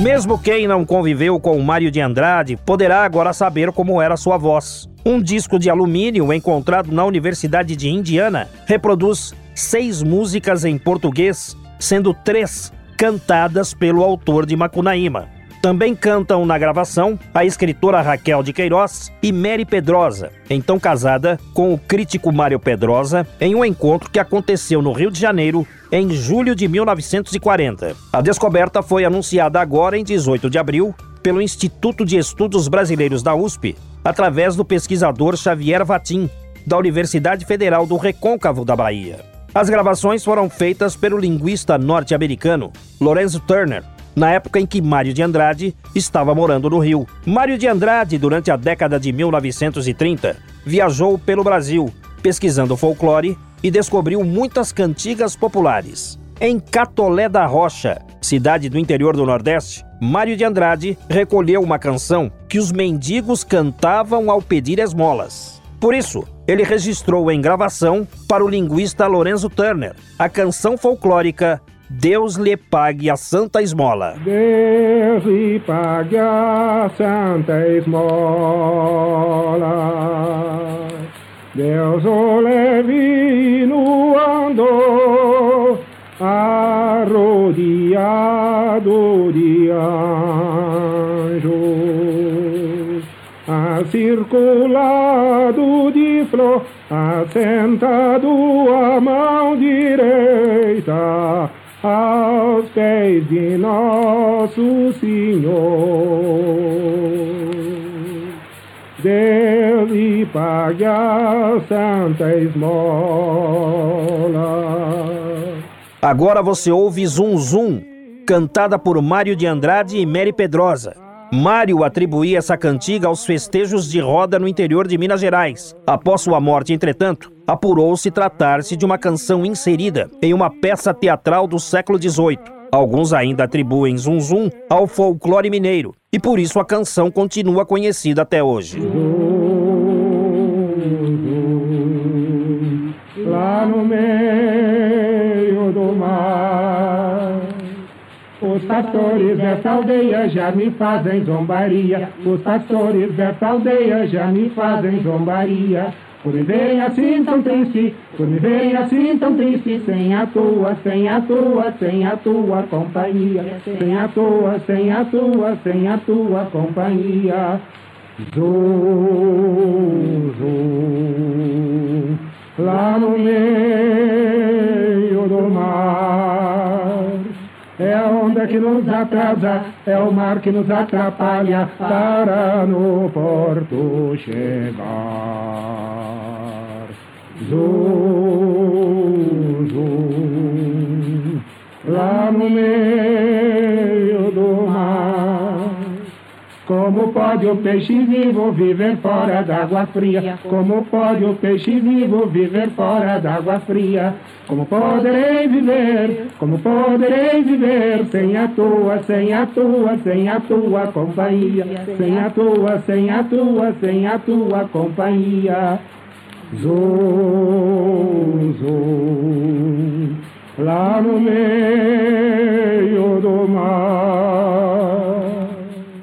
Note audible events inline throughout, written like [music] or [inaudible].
Mesmo quem não conviveu com Mário de Andrade poderá agora saber como era sua voz. Um disco de alumínio encontrado na Universidade de Indiana reproduz seis músicas em português, sendo três cantadas pelo autor de Macunaíma. Também cantam na gravação a escritora Raquel de Queiroz e Mary Pedrosa, então casada com o crítico Mário Pedrosa, em um encontro que aconteceu no Rio de Janeiro em julho de 1940. A descoberta foi anunciada agora em 18 de abril pelo Instituto de Estudos Brasileiros da USP, através do pesquisador Xavier Vatim, da Universidade Federal do Recôncavo da Bahia. As gravações foram feitas pelo linguista norte-americano Lorenzo Turner, na época em que Mário de Andrade estava morando no Rio. Mário de Andrade, durante a década de 1930, viajou pelo Brasil, pesquisando folclore e descobriu muitas cantigas populares. Em Catolé da Rocha, cidade do interior do Nordeste, Mário de Andrade recolheu uma canção que os mendigos cantavam ao pedir esmolas. Por isso, ele registrou em gravação para o linguista Lorenzo Turner a canção folclórica Deus lhe pague a santa esmola. Deus lhe pague a santa esmola. Deus o leve no andor, arrodeado de anjos, acirculado de flor, assentado a mão direita aos pés de nosso Senhor. Deus lhe pague a santa esmola. Agora você ouve Zum Zum, cantada por Mário de Andrade e Mary Pedrosa. Mário atribuía essa cantiga aos festejos de roda no interior de Minas Gerais. Após sua morte, entretanto, apurou-se tratar-se de uma canção inserida em uma peça teatral do século XVIII. Alguns ainda atribuem Zum Zum ao folclore mineiro, e por isso a canção continua conhecida até hoje. Pastores dessa aldeia já me fazem zombaria. Os pastores dessa aldeia já me fazem zombaria. Por me verem assim tão triste, por me verem assim tão triste, sem a tua, sem a tua, sem a tua companhia, sem a tua, sem a tua, sem a tua companhia. Zum, zum, lá no É a onda que nos atrasa, é o mar que nos atrapalha para no porto chegar. Zum, zum, lá no meio. Como pode o peixe vivo viver fora d'água fria? Como pode o peixe vivo viver fora d'água fria? Como poderei viver? Como poderei viver sem a tua, sem a tua, sem a tua companhia? Sem a tua, sem a tua, sem a tua companhia. Zum, zum, lá no meio do mar.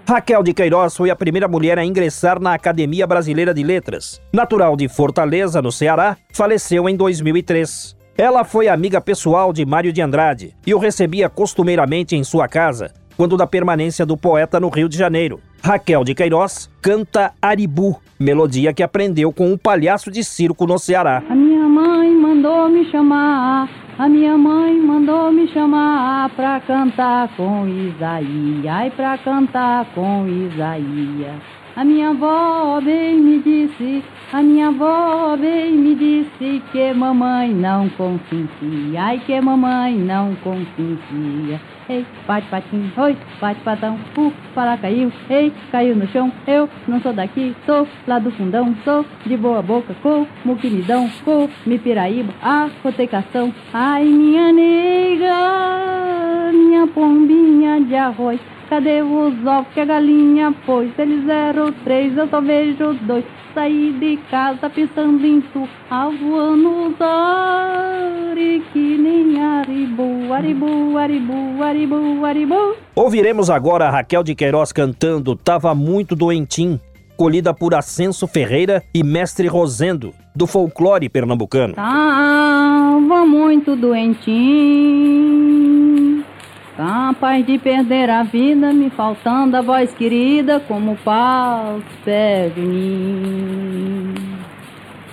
Raquel de Queiroz foi a primeira mulher a ingressar na Academia Brasileira de Letras. Natural de Fortaleza, no Ceará, faleceu em 2003. Ela foi amiga pessoal de Mário de Andrade e o recebia costumeiramente em sua casa, quando da permanência do poeta no Rio de Janeiro. Raquel de Queiroz canta Aribu, melodia que aprendeu com um palhaço de circo no Ceará. A minha mãe mandou me chamar, a minha mãe mandou me chamar pra cantar com Isaías, ai pra cantar com Isaías. A minha avó bem me disse, a minha avó bem me disse que mamãe não consentia, ai que mamãe não consentia. Ei, bate patinho, oi, bate patão, uh, para caiu, ei, caiu no chão, eu não sou daqui, sou lá do fundão, sou de boa boca, como que me dão, co, me piraíba, a rotecação, ai minha nega, minha pombinha de arroz. Cadê os ovos que a galinha pôs? Eles eram três, eu só vejo dois. Saí de casa pensando em tu, avoando os ares que nem aribu, aribu, aribu, aribu, aribu. Ouviremos agora a Raquel de Queiroz cantando Tava Muito Doentim, colhida por Ascenso Ferreira e Mestre Rosendo, do folclore pernambucano. Tava muito doentinho Capaz de perder a vida, me faltando a voz querida, como paus perde mim.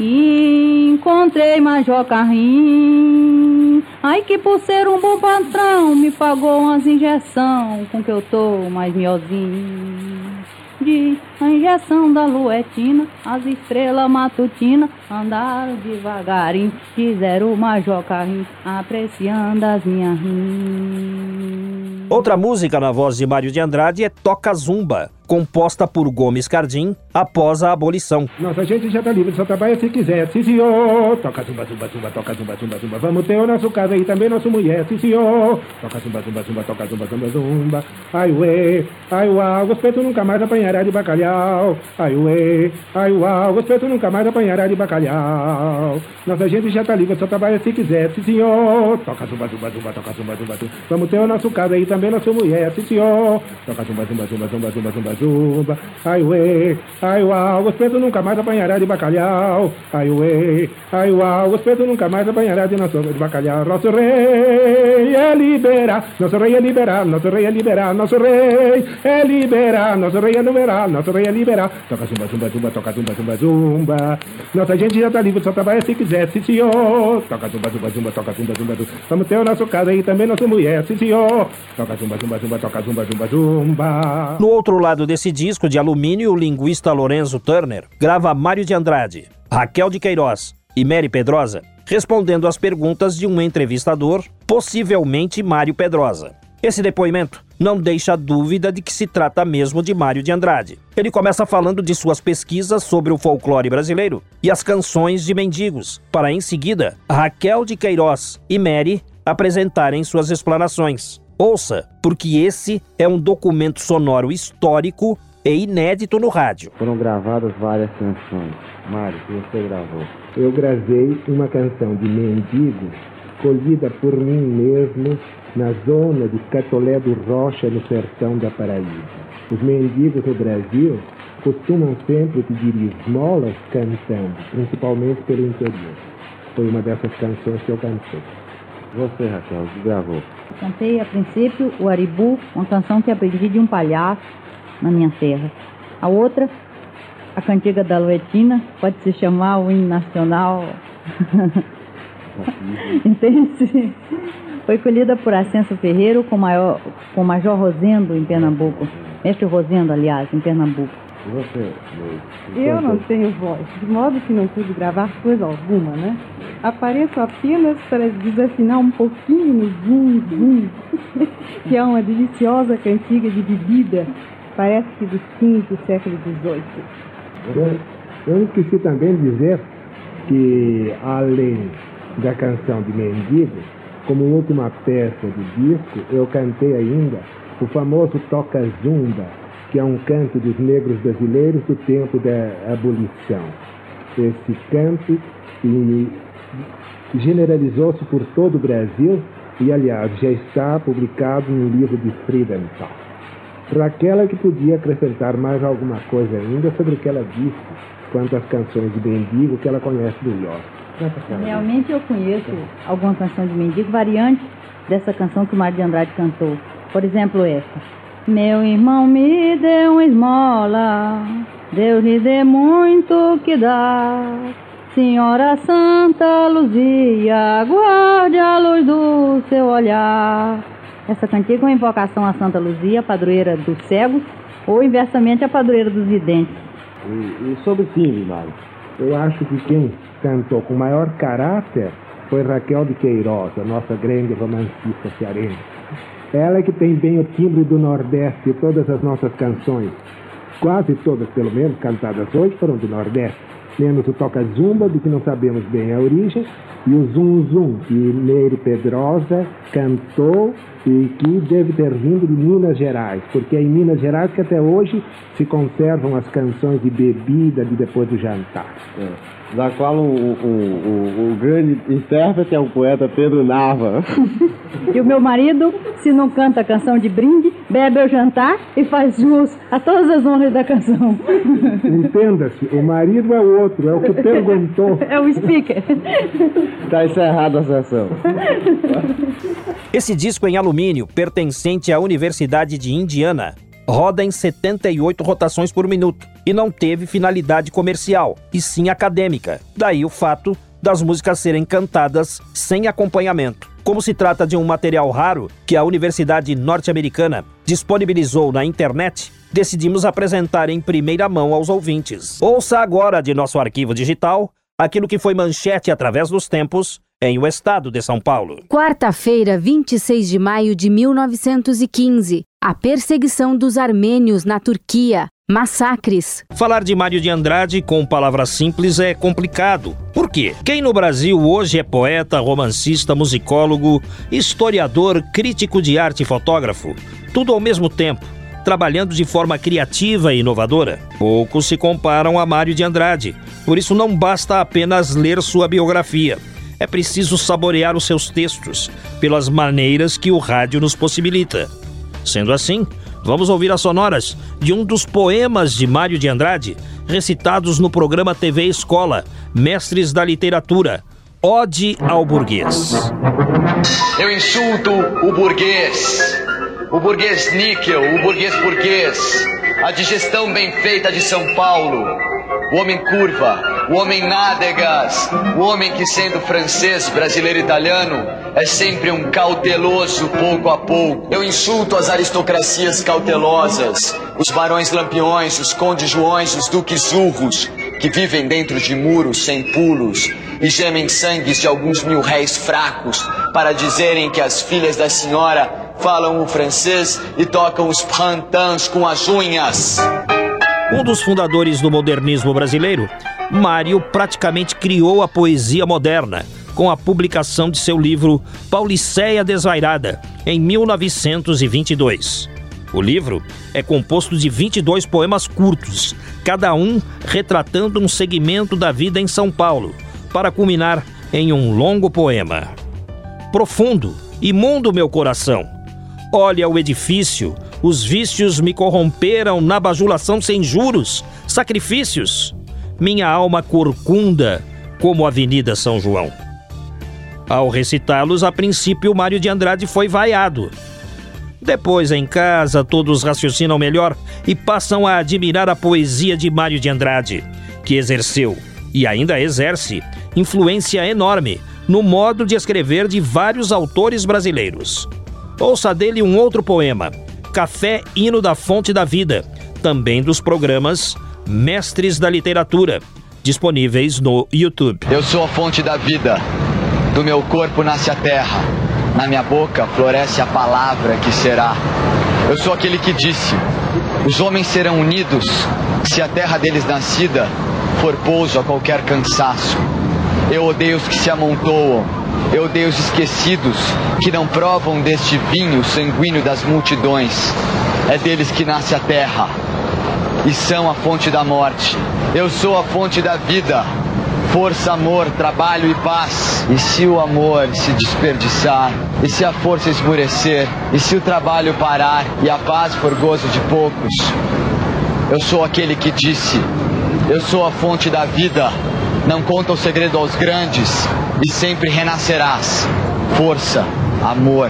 Encontrei Major Carrinho, ai que por ser um bom patrão, me pagou umas injeção, com que eu tô mais miozinho de a injeção da luetina, as estrelas matutinas andaram devagarinho, fizeram o major carrinho, apreciando as minhas rimas. Outra música na voz de Mário de Andrade é Toca Zumba, composta por Gomes Cardim após a abolição. Nossa gente já tá livre, só trabalha se quiser, sim senhor. Toca zumba, zumba, zumba, toca zumba, zumba, zumba. Vamos ter o nosso caso aí também, nosso mulher, sim senhor. Toca zumba, zumba, zumba, toca zumba, zumba, zumba. Ai ué, ai uau, o espeto nunca mais apanhará de bacalhau. Ai ué, ai uau, o espeto nunca mais apanhará de bacalhau. Nossa gente já tá livre, só trabalha se quiser, sim senhor. Toca zumba, zumba, zumba, toca zumba, zumba, zumba. Vamos ter o nosso caso aí também, nosso mulher, sim senhor. Toca zumba, zumba, zumba, zumba, zumba, zumba zumba. Ai ué, ai uau, o espeto nunca mais apanhará de bacalhau. Ai ué, ai uau, o espeto nunca mais apanhará de nosso de bacalhau. Nosso rei é liberar, nosso rei é liberar, nosso rei é liberar, nosso rei é liberar, nosso rei é liberar, nosso rei é liberar. Toca zumba, zumba, zumba, toca zumba, zumba, zumba. Nossa gente já tá livre, só trabalha se quiser, sim senhor. Toca zumba, zumba, zumba, toca zumba, zumba, zumba. Vamos ter o nosso caso aí também, nossa mulher, sim senhor. Toca zumba, zumba, zumba, toca zumba, zumba, zumba. No outro lado desse disco de alumínio, o linguista Lorenzo Turner grava Mário de Andrade, Raquel de Queiroz e Mary Pedrosa, respondendo às perguntas de um entrevistador, possivelmente Mário Pedrosa. Esse depoimento não deixa dúvida de que se trata mesmo de Mário de Andrade. Ele começa falando de suas pesquisas sobre o folclore brasileiro e as canções de mendigos, para em seguida Raquel de Queiroz e Mary apresentarem suas explanações. Ouça, porque esse é um documento sonoro histórico e inédito no rádio. Foram gravadas várias canções. Mário, você gravou? Eu gravei uma canção de mendigo colhida por mim mesmo na zona de Catolé do Rocha, no sertão da Paraíba. Os mendigos no Brasil costumam sempre pedir esmolas cantando, principalmente pelo interior. Foi uma dessas canções que eu cantei. Você, Raquel, que gravou? Cantei a princípio o Aribu, uma canção que aprendi de um palhaço na minha terra. A outra, a cantiga da Luetina, pode se chamar o hino nacional. [laughs] Entende? Foi colhida por Ascenso Ferreiro com, maior, com Major Rosendo em Pernambuco. Mestre Rosendo, aliás, em Pernambuco. E você? Eu não tenho voz, de modo que não pude gravar coisa alguma, né? Apareço apenas para desafinar um pouquinho no zum zum, [laughs] que é uma deliciosa cantiga de bebida, parece que dos fins do século XVIII. Eu, eu esqueci também de dizer que, além da canção de Mendigo, como última peça do disco, eu cantei ainda o famoso Toca Zumba, que é um canto dos negros brasileiros do tempo da abolição. Esse canto generalizou-se por todo o Brasil e, aliás, já está publicado no livro de Friedenthal. Para aquela que podia acrescentar mais alguma coisa ainda sobre o que ela disse quanto às canções de Mendigo que ela conhece melhor. Realmente eu conheço alguma canção de mendigo variante dessa canção que o Mário de Andrade cantou. Por exemplo, essa. Meu irmão me deu uma esmola, Deus lhe dê muito que dá. Senhora Santa Luzia, guarde a luz do seu olhar. Essa cantiga é uma invocação a Santa Luzia, padroeira dos cegos, ou inversamente a padroeira dos videntes. E, e sobre timbre, Mário? Eu acho que quem cantou com maior caráter foi Raquel de Queiroz, a nossa grande romancista cearense. Ela é que tem bem o timbre do Nordeste e todas as nossas canções. Quase todas, pelo menos, cantadas hoje foram do Nordeste. Menos o Toca Zumba, de que não sabemos bem a origem, e o Zum Zum, que Neire Pedrosa cantou e que deve ter vindo de Minas Gerais, porque é em Minas Gerais que até hoje se conservam as canções de bebida de depois do jantar. É da qual o, o, o, o, grande intérprete é o poeta Pedro Nava. E o meu marido, se não canta a canção de brinde, bebe ao jantar e faz jus a todas as honras da canção. Entenda-se, o marido é o outro, é o que perguntou. É o speaker. Está encerrada a sessão. Esse disco em alumínio, pertencente à Universidade de Indiana, roda em 78 rotações por minuto e não teve finalidade comercial, e sim acadêmica. Daí o fato das músicas serem cantadas sem acompanhamento. Como se trata de um material raro que a Universidade Norte-Americana disponibilizou na internet, decidimos apresentar em primeira mão aos ouvintes. Ouça agora de nosso arquivo digital aquilo que foi manchete através dos tempos em o estado de São Paulo. Quarta-feira, 26 de maio de 1915. A perseguição dos armênios na Turquia. Massacres. Falar de Mário de Andrade com palavras simples é complicado. Por quê? Quem no Brasil hoje é poeta, romancista, musicólogo, historiador, crítico de arte e fotógrafo, tudo ao mesmo tempo, trabalhando de forma criativa e inovadora. Poucos se comparam a Mário de Andrade, por isso não basta apenas ler sua biografia é preciso saborear os seus textos pelas maneiras que o rádio nos possibilita. Sendo assim, vamos ouvir as sonoras de um dos poemas de Mário de Andrade, recitados no programa TV Escola, Mestres da Literatura, Ode ao Burguês. Eu insulto o burguês, o burguês níquel, o burguês burguês, a digestão bem feita de São Paulo, o homem curva, o homem nádegas, o homem que sendo francês, brasileiro italiano, é sempre um cauteloso pouco a pouco. Eu insulto as aristocracias cautelosas, os barões lampiões, os condes joões, os duques urros, que vivem dentro de muros sem pulos e gemem sangues de alguns mil réis fracos para dizerem que as filhas da senhora falam o francês e tocam os pantans com as unhas. Um dos fundadores do modernismo brasileiro, Mário praticamente criou a poesia moderna com a publicação de seu livro Pauliceia Desvairada, em 1922. O livro é composto de 22 poemas curtos, cada um retratando um segmento da vida em São Paulo, para culminar em um longo poema. Profundo, imundo meu coração. Olha o edifício, os vícios me corromperam na bajulação sem juros, sacrifícios. Minha alma corcunda como a Avenida São João. Ao recitá-los, a princípio, Mário de Andrade foi vaiado. Depois, em casa, todos raciocinam melhor e passam a admirar a poesia de Mário de Andrade, que exerceu, e ainda exerce, influência enorme no modo de escrever de vários autores brasileiros. Ouça dele um outro poema, Café Hino da Fonte da Vida, também dos programas Mestres da Literatura, disponíveis no YouTube. Eu sou a fonte da vida, do meu corpo nasce a terra, na minha boca floresce a palavra que será. Eu sou aquele que disse: os homens serão unidos se a terra deles nascida for pouso a qualquer cansaço. Eu odeio os que se amontoam, eu odeio os esquecidos que não provam deste vinho sanguíneo das multidões. É deles que nasce a terra e são a fonte da morte. Eu sou a fonte da vida. Força, amor, trabalho e paz. E se o amor se desperdiçar, e se a força esmurecer, e se o trabalho parar e a paz for gozo de poucos, eu sou aquele que disse: Eu sou a fonte da vida. Não conta o segredo aos grandes, e sempre renascerás. Força, amor,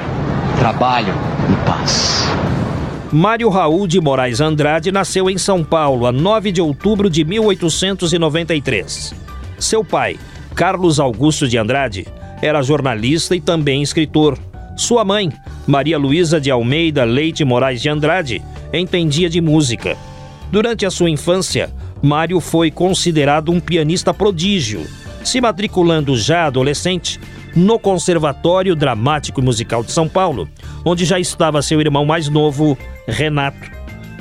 trabalho e paz. Mário Raul de Moraes Andrade nasceu em São Paulo a 9 de outubro de 1893. Seu pai, Carlos Augusto de Andrade, era jornalista e também escritor. Sua mãe, Maria Luísa de Almeida Leite Moraes de Andrade, entendia de música. Durante a sua infância, Mário foi considerado um pianista prodígio, se matriculando já adolescente no Conservatório Dramático e Musical de São Paulo, onde já estava seu irmão mais novo, Renato.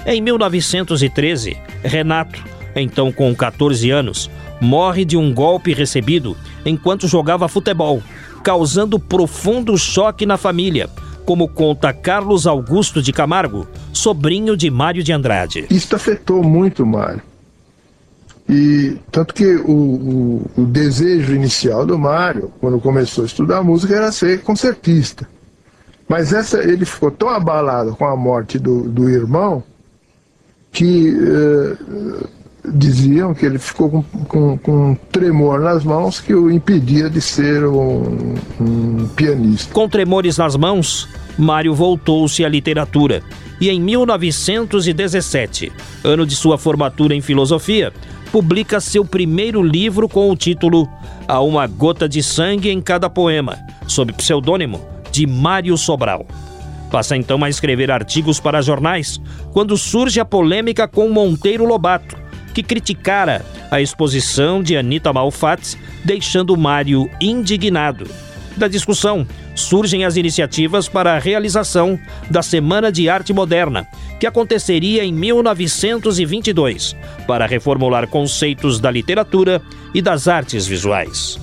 Em 1913, Renato, então com 14 anos, morre de um golpe recebido enquanto jogava futebol, causando profundo choque na família, como conta Carlos Augusto de Camargo, sobrinho de Mário de Andrade. Isso afetou muito Mário. E tanto que o, o, o, desejo inicial do Mário, quando começou a estudar música, era ser concertista. Mas essa, ele ficou tão abalado com a morte do, do irmão que uh, diziam que ele ficou com, com, com, um tremor nas mãos que o impedia de ser um, um pianista. Com tremores nas mãos, Mário voltou-se à literatura e em 1917, ano de sua formatura em filosofia, publica seu primeiro livro com o título A Uma Gota de Sangue em Cada Poema, sob pseudônimo de Mário Sobral. Passa então a escrever artigos para jornais, quando surge a polêmica com Monteiro Lobato, que criticara a exposição de Anita Malfatti, deixando Mário indignado. Da discussão, surgem as iniciativas para a realização da Semana de Arte Moderna, que aconteceria em 1922, para reformular conceitos da literatura e das artes visuais.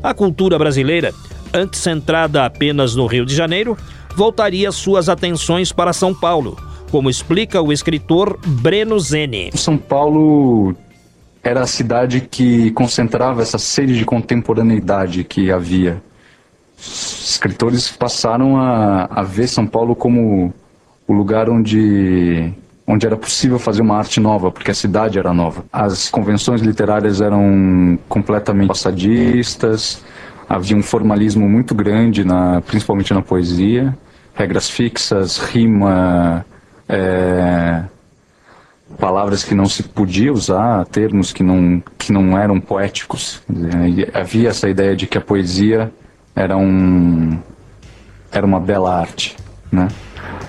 A cultura brasileira, antes centrada apenas no Rio de Janeiro, voltaria suas atenções para São Paulo, como explica o escritor Breno Zene. São Paulo era a cidade que concentrava essa sede de contemporaneidade que havia escritores passaram a, a ver São Paulo como o lugar onde onde era possível fazer uma arte nova, porque a cidade era nova. As convenções literárias eram completamente passadistas, havia um formalismo muito grande, na, principalmente na poesia, regras fixas, rima, é, palavras que não se podia usar, termos que não, que não eram poéticos. Havia essa ideia de que a poesia era um era uma bela arte, né?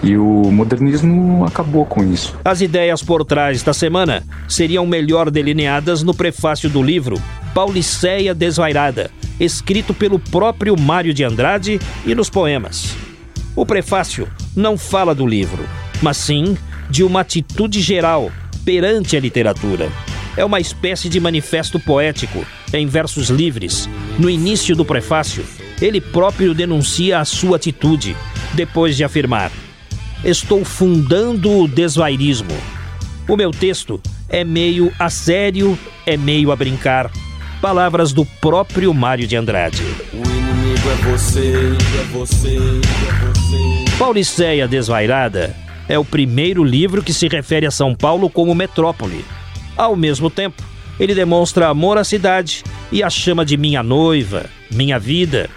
E o modernismo acabou com isso. As ideias por trás da semana seriam melhor delineadas no prefácio do livro Pauliceia Desvairada, escrito pelo próprio Mário de Andrade e nos poemas. O prefácio não fala do livro, mas sim de uma atitude geral perante a literatura. É uma espécie de manifesto poético, em versos livres. No início do prefácio, ele próprio denuncia a sua atitude, depois de afirmar: Estou fundando o desvairismo. O meu texto é meio a sério, é meio a brincar. Palavras do próprio Mário de Andrade. O inimigo é você, é você, é você. Pauliceia Desvairada é o primeiro livro que se refere a São Paulo como metrópole. Ao mesmo tempo, ele demonstra amor à cidade e a chama de minha noiva, minha vida,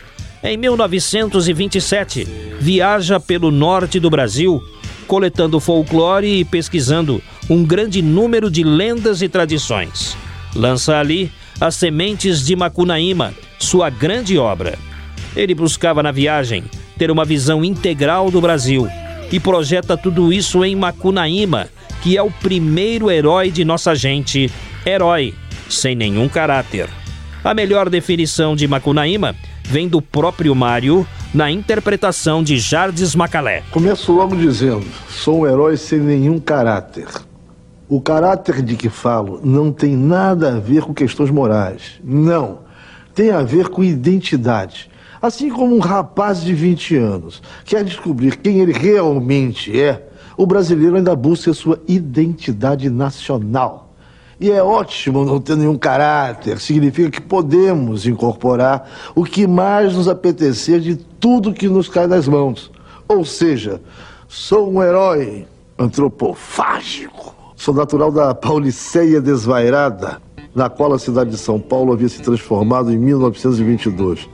em 1927, viaja pelo norte do Brasil, coletando folclore e pesquisando um grande número de lendas e tradições. Lança ali As Sementes de Macunaíma, sua grande obra. Ele buscava na viagem ter uma visão integral do Brasil e projeta tudo isso em Macunaíma, que é o primeiro herói de nossa gente, herói, sem nenhum caráter. A melhor definição de Macunaíma vem do próprio Mário na interpretação de Jardes Macalé. Começo logo dizendo: sou um herói sem nenhum caráter. O caráter de que falo não tem nada a ver com questões morais. Não. Tem a ver com identidade. Assim como um rapaz de 20 anos quer descobrir quem ele realmente é, o brasileiro ainda busca sua identidade nacional. E é ótimo não ter nenhum caráter, significa que podemos incorporar o que mais nos apetecer de tudo que nos cai das mãos. Ou seja, sou um herói antropofágico. Sou natural da Pauliceia Desvairada, na qual a cidade de São Paulo havia se transformado em 1922.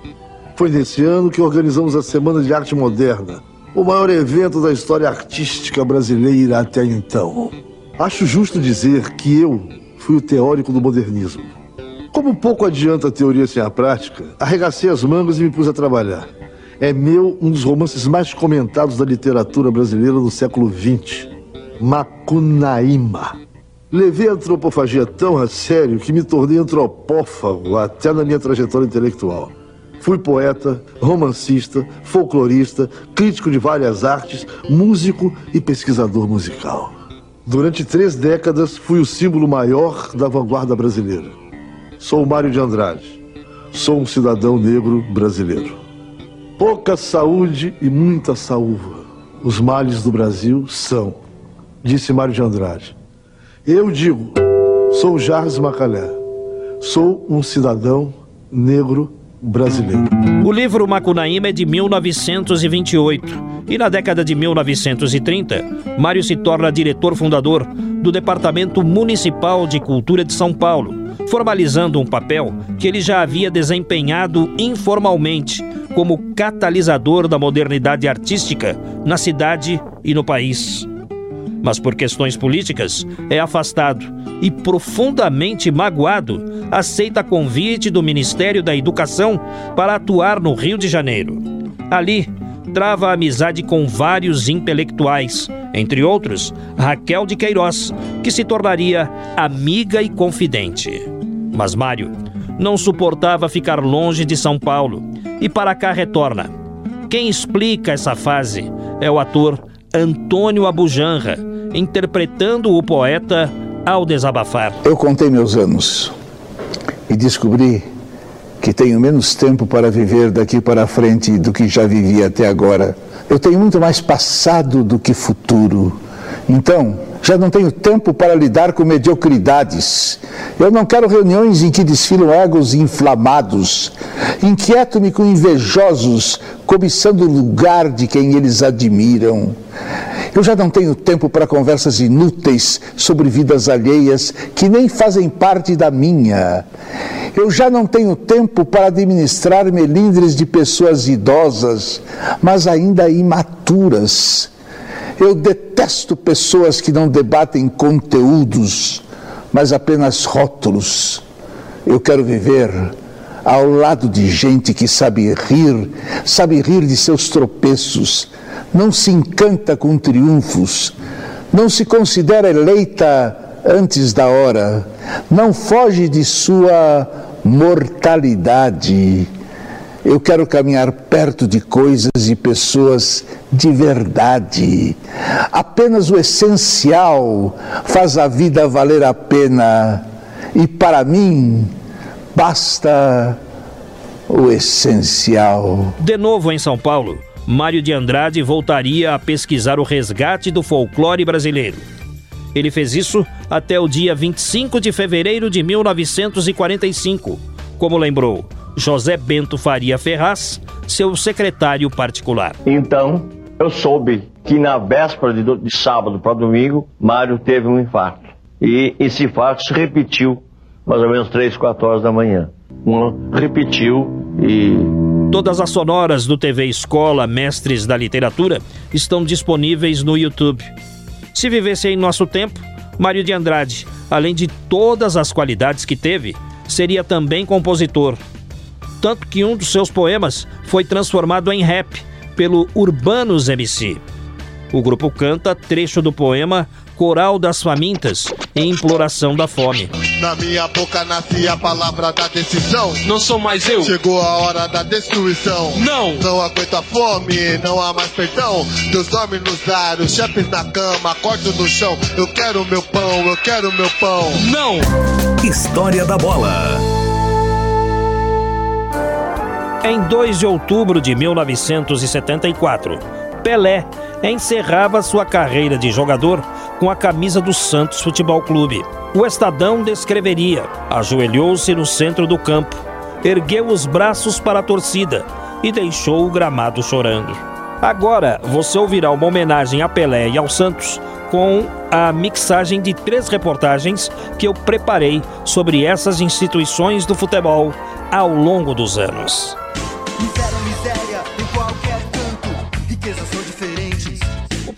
Foi nesse ano que organizamos a Semana de Arte Moderna, o maior evento da história artística brasileira até então. Acho justo dizer que eu, fui o teórico do modernismo. Como pouco adianta a teoria sem a prática, arregacei as mangas e me pus a trabalhar. É meu um dos romances mais comentados da literatura brasileira do século XX. Macunaíma. Levei a antropofagia tão a sério que me tornei antropófago até na minha trajetória intelectual. Fui poeta, romancista, folclorista, crítico de várias artes, músico e pesquisador musical. Durante três décadas fui o símbolo maior da vanguarda brasileira. Sou Mário de Andrade. Sou um cidadão negro brasileiro. Pouca saúde e muita saúva. Os males do Brasil são, disse Mário de Andrade. Eu digo, sou Jarres Macalé. Sou um cidadão negro brasileiro. O livro Macunaíma é de 1928 e na década de 1930, Mário se torna diretor fundador do Departamento Municipal de Cultura de São Paulo, formalizando um papel que ele já havia desempenhado informalmente como catalisador da modernidade artística na cidade e no país. Mas por questões políticas é afastado e profundamente magoado aceita convite do Ministério da Educação para atuar no Rio de Janeiro. Ali, trava amizade com vários intelectuais, entre outros Raquel de Queiroz, que se tornaria amiga e confidente. Mas Mário não suportava ficar longe de São Paulo e para cá retorna. Quem explica essa fase é o ator Antônio Abujanra, interpretando o poeta ao desabafar. Eu contei meus anos e descobri que tenho menos tempo para viver daqui para frente do que já vivi até agora. Eu tenho muito mais passado do que futuro. Então, já não tenho tempo para lidar com mediocridades. Eu não quero reuniões em que desfilam egos inflamados. Inquieto-me com invejosos, cobiçando o lugar de quem eles admiram. Eu já não tenho tempo para conversas inúteis sobre vidas alheias que nem fazem parte da minha. Eu já não tenho tempo para administrar melindres de pessoas idosas, mas ainda imaturas. Eu detesto pessoas que não debatem conteúdos, mas apenas rótulos. Eu quero viver ao lado de gente que sabe rir, sabe rir de seus tropeços, não se encanta com triunfos, não se considera eleita antes da hora, não foge de sua mortalidade. Eu quero caminhar perto de coisas e pessoas de verdade. Apenas o essencial faz a vida valer a pena. E para mim, basta o essencial. De novo em São Paulo, Mário de Andrade voltaria a pesquisar o resgate do folclore brasileiro. Ele fez isso até o dia 25 de fevereiro de 1945, como lembrou José Bento Faria Ferraz, seu secretário particular. Então, eu soube que na véspera de, de sábado para domingo, Mário teve um infarto. E esse infarto se repetiu mais ou menos 3, 4 horas da manhã. Um repetiu e Todas as sonoras do TV Escola Mestres da Literatura estão disponíveis no YouTube. Se vivesse em nosso tempo, Mário de Andrade, além de todas as qualidades que teve, seria também compositor. Tanto que um dos seus poemas foi transformado em rap pelo Urbanos MC. O grupo canta trecho do poema Coral das Famintas em imploração da fome. Na minha boca nasce a palavra da decisão. Não sou mais eu. Chegou a hora da destruição. Não. Não aguento a fome, não há mais perdão. Deus dorme nos ares, chefes na cama, corto no chão. Eu quero meu pão, eu quero meu pão. Não. História da bola. Em 2 de outubro de 1974, Pelé encerrava sua carreira de jogador com a camisa do Santos Futebol Clube. O Estadão descreveria: ajoelhou-se no centro do campo, ergueu os braços para a torcida e deixou o gramado chorando. Agora você ouvirá uma homenagem a Pelé e ao Santos com a mixagem de três reportagens que eu preparei sobre essas instituições do futebol ao longo dos anos.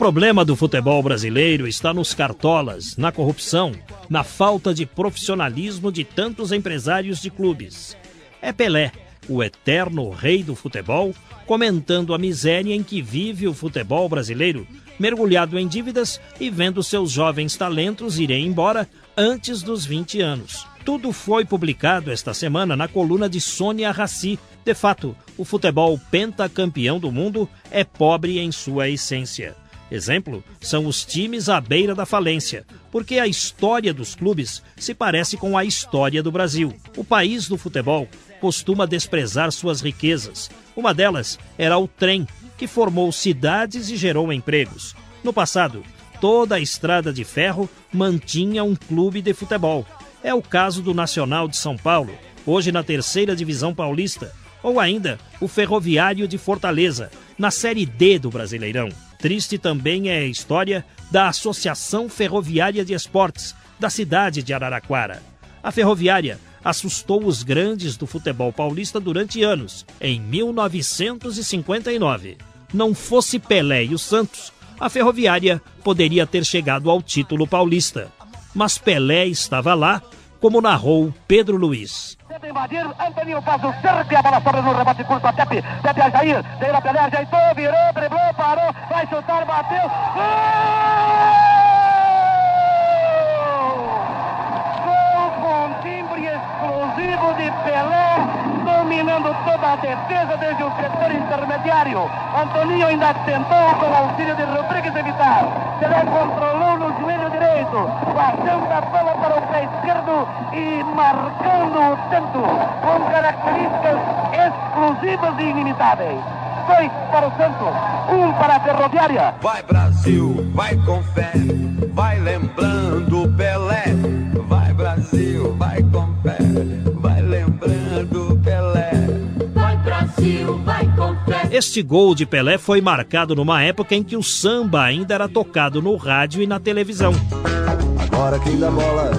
Problema do futebol brasileiro está nos cartolas, na corrupção, na falta de profissionalismo de tantos empresários de clubes. É Pelé o eterno rei do futebol, comentando a miséria em que vive o futebol brasileiro, mergulhado em dívidas e vendo seus jovens talentos irem embora antes dos 20 anos. Tudo foi publicado esta semana na coluna de Sônia Raci. De fato, o futebol pentacampeão do mundo é pobre em sua essência. Exemplo são os times à beira da falência, porque a história dos clubes se parece com a história do Brasil. O país do futebol costuma desprezar suas riquezas. Uma delas era o trem, que formou cidades e gerou empregos. No passado, toda a estrada de ferro mantinha um clube de futebol. É o caso do Nacional de São Paulo, hoje na terceira divisão paulista, ou ainda o Ferroviário de Fortaleza, na Série D do Brasileirão. Triste também é a história da Associação Ferroviária de Esportes, da cidade de Araraquara. A ferroviária assustou os grandes do futebol paulista durante anos, em 1959. Não fosse Pelé e o Santos, a ferroviária poderia ter chegado ao título paulista. Mas Pelé estava lá, como narrou Pedro Luiz. Tenta invadir, Antoninho faz o cerco a bola sobra no rebate curto a Pepe. Pepe a Jair, veio a Pelé, ajeitou, virou, driblou, parou, vai chutar, bateu. Gol! Gol com timbre exclusivo de Pelé, dominando toda a defesa desde o setor intermediário. Antoninho ainda tentou, com auxílio de Rodrigues, evitar. Pelé controlou no joelho direito, passando a bola para o pé esquerdo e marcando o tanto, com características exclusivas e inimitáveis. Dois para o Santos, um para a Ferroviária. Vai Brasil, vai com fé, vai lembrando Pelé. Este gol de Pelé foi marcado numa época em que o samba ainda era tocado no rádio e na televisão. Agora quem dá bola,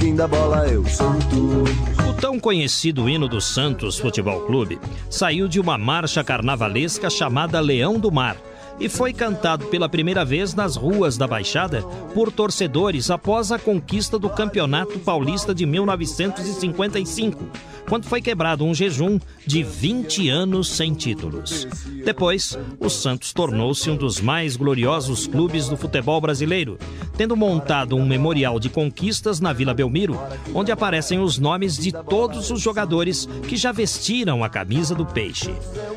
quem dá bola é o Santos. O tão conhecido hino do Santos Futebol Clube saiu de uma marcha carnavalesca chamada Leão do Mar e foi cantado pela primeira vez nas ruas da Baixada por torcedores após a conquista do Campeonato Paulista de 1955, quando foi quebrado um jejum de 20 anos sem títulos. Depois, o Santos tornou-se um dos mais gloriosos clubes do futebol brasileiro, tendo montado um memorial de conquistas na Vila Belmiro, onde aparecem os nomes de todos os jogadores que já vestiram a camisa do Peixe.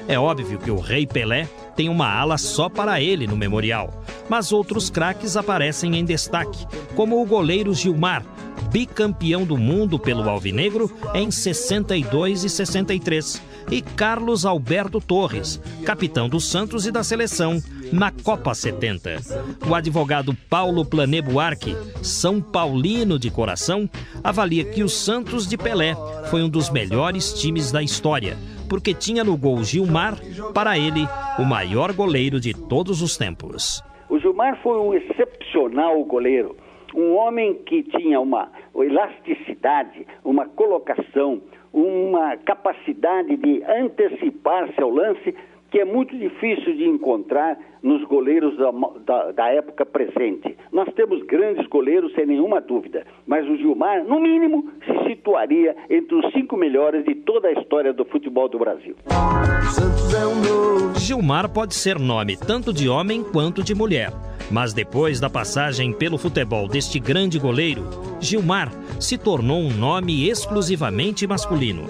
É óbvio que o Rei Pelé tem uma ala só para ele no memorial, mas outros craques aparecem em destaque, como o goleiro Gilmar, bicampeão do mundo pelo Alvinegro em 62 e 63, e Carlos Alberto Torres, capitão do Santos e da seleção na Copa 70. O advogado Paulo Plané Buarque, São Paulino de coração, avalia que o Santos de Pelé foi um dos melhores times da história, porque tinha no gol Gilmar, para ele, o maior goleiro de todos os tempos. O Gilmar foi um excepcional goleiro, um homem que tinha uma elasticidade, uma colocação, uma capacidade de antecipar-se ao lance que é muito difícil de encontrar nos goleiros da, da, da, época presente. Nós temos grandes goleiros, sem nenhuma dúvida, mas o Gilmar, no mínimo, se situaria entre os cinco melhores de toda a história do futebol do Brasil. Gilmar pode ser nome tanto de homem quanto de mulher. Mas depois da passagem pelo futebol deste grande goleiro, Gilmar se tornou um nome exclusivamente masculino.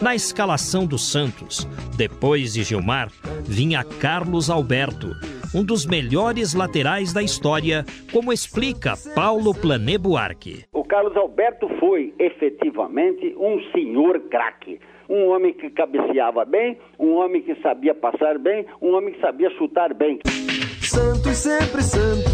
Na escalação do Santos, depois de Gilmar, vinha Carlos Alberto, um dos melhores laterais da história, como explica Paulo Plané Buarque. O Carlos Alberto foi efetivamente um senhor craque. Um homem que cabeceava bem, um homem que sabia passar bem, um homem que sabia chutar bem. Santos sempre Santos.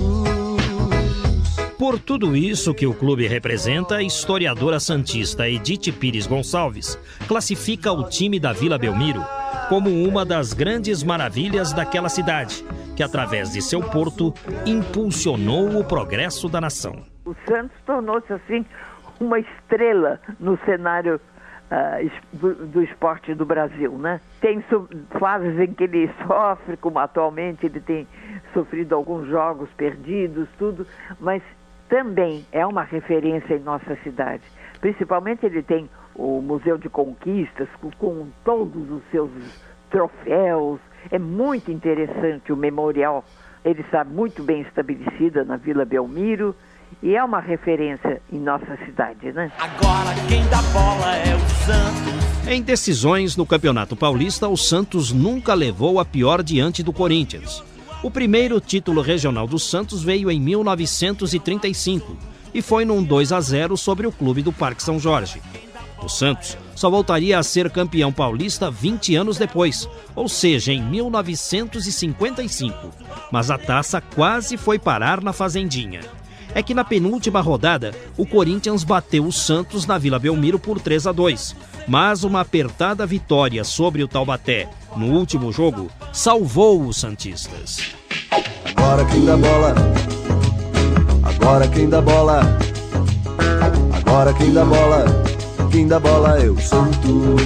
Por tudo isso que o clube representa, a historiadora santista Edith Pires Gonçalves classifica o time da Vila Belmiro como uma das grandes maravilhas daquela cidade, que através de seu porto impulsionou o progresso da nação. O Santos tornou-se assim uma estrela no cenário uh, do, esporte do Brasil, né? Tem fases em que ele sofre, como atualmente ele tem sofrido alguns jogos perdidos, tudo, mas também é uma referência em nossa cidade. Principalmente ele tem o Museu de Conquistas, com, com todos os seus troféus. É muito interessante o memorial. Ele está muito bem estabelecida na Vila Belmiro e é uma referência em nossa cidade, né? Agora quem dá bola é o Santos. Em decisões no Campeonato Paulista, o Santos nunca levou a pior diante do Corinthians. O primeiro título regional do Santos veio em 1935 e foi num 2 a 0 sobre o clube do Parque São Jorge. O Santos só voltaria a ser campeão paulista 20 anos depois, ou seja, em 1955. Mas a taça quase foi parar na Fazendinha. É que na penúltima rodada, o Corinthians bateu o Santos na Vila Belmiro por 3 a 2, mas uma apertada vitória sobre o Taubaté no último jogo salvou os santistas. Agora quem dá bola, agora quem dá bola, agora quem dá bola, quem dá bola é o Santos.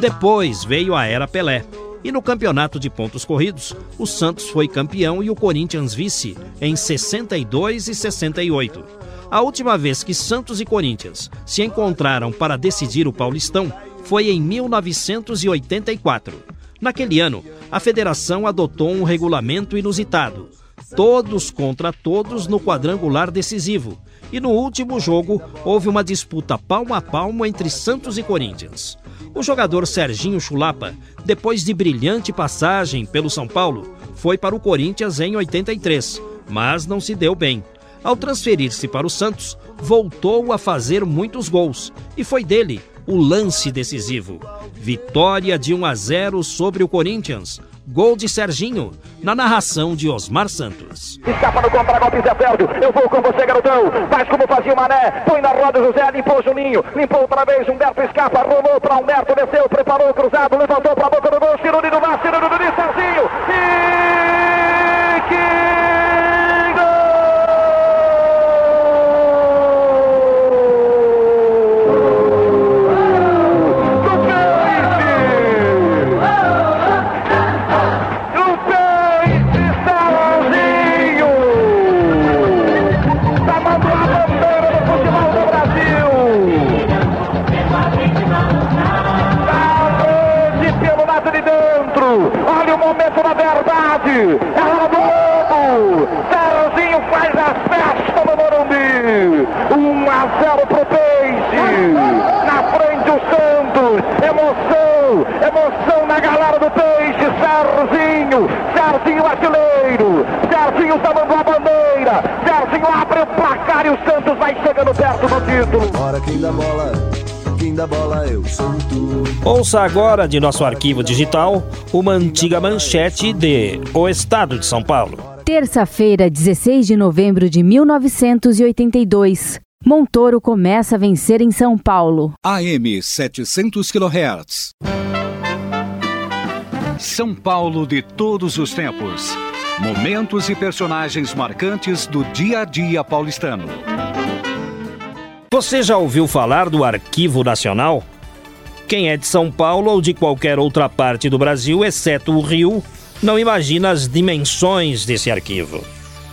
Depois veio a era Pelé. E no campeonato de pontos corridos, o Santos foi campeão e o Corinthians vice em 62 e 68. A última vez que Santos e Corinthians se encontraram para decidir o Paulistão foi em 1984. Naquele ano, a federação adotou um regulamento inusitado: todos contra todos no quadrangular decisivo. E no último jogo, houve uma disputa palmo a palmo entre Santos e Corinthians. O jogador Serginho Chulapa, depois de brilhante passagem pelo São Paulo, foi para o Corinthians em 83, mas não se deu bem. Ao transferir-se para o Santos, voltou a fazer muitos gols e foi dele o lance decisivo. Vitória de 1 a 0 sobre o Corinthians. Gol de Serginho, na narração de Osmar Santos. Escapa no contra-golpe Zé Sérgio. Eu vou com você, garotão. Faz como fazia o Mané. Põe na roda o José, limpou o Juninho. Limpou outra vez. Humberto escapa, rolou para Humberto, desceu, preparou o cruzado, levantou para a boca do gol. Ciruri do Mar, Ouça agora de nosso arquivo digital uma antiga manchete de O Estado de São Paulo. Terça-feira, 16 de novembro de 1982. Montoro começa a vencer em São Paulo. AM 700 kHz. São Paulo de todos os tempos. Momentos e personagens marcantes do dia a dia paulistano. Você já ouviu falar do Arquivo Nacional? Quem é de São Paulo ou de qualquer outra parte do Brasil, exceto o Rio, não imagina as dimensões desse arquivo.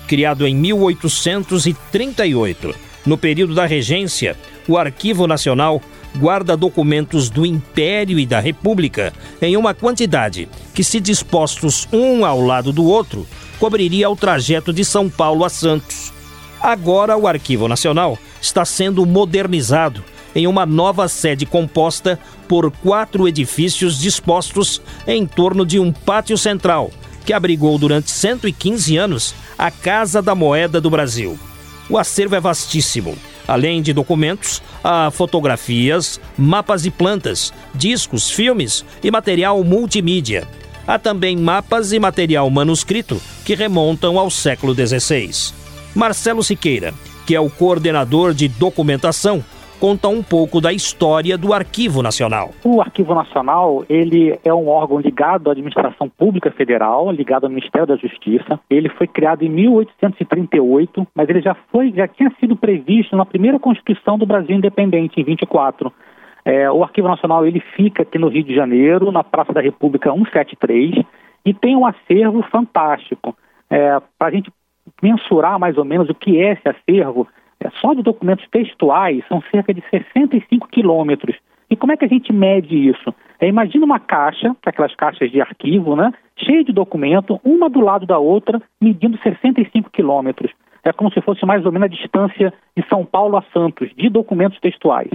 Criado em 1838, no período da regência, o Arquivo Nacional guarda documentos do Império e da República em uma quantidade que, se dispostos um ao lado do outro, cobriria o trajeto de São Paulo a Santos. Agora, o Arquivo Nacional está sendo modernizado em uma nova sede composta por quatro edifícios dispostos em torno de um pátio central, que abrigou durante 115 anos a Casa da Moeda do Brasil. O acervo é vastíssimo. Além de documentos, há fotografias, mapas de plantas, discos, filmes e material multimídia. Há também mapas e material manuscrito que remontam ao século XVI. Marcelo Siqueira, que é o coordenador de documentação, conta um pouco da história do Arquivo Nacional. O Arquivo Nacional, ele é um órgão ligado à administração pública federal, ligado ao Ministério da Justiça. Ele foi criado em 1838, mas ele já foi, já tinha sido previsto na primeira Constituição do Brasil independente em 24. É, o Arquivo Nacional ele fica aqui no Rio de Janeiro, na Praça da República 173, e tem um acervo fantástico. É, Para a gente mensurar mais ou menos o que é esse acervo, só de documentos textuais são cerca de 65 quilômetros. E como é que a gente mede isso? É, imagina uma caixa, aquelas caixas de arquivo, né? Cheia de documento, uma do lado da outra, medindo 65 quilômetros. É como se fosse mais ou menos a distância de São Paulo a Santos, de documentos textuais.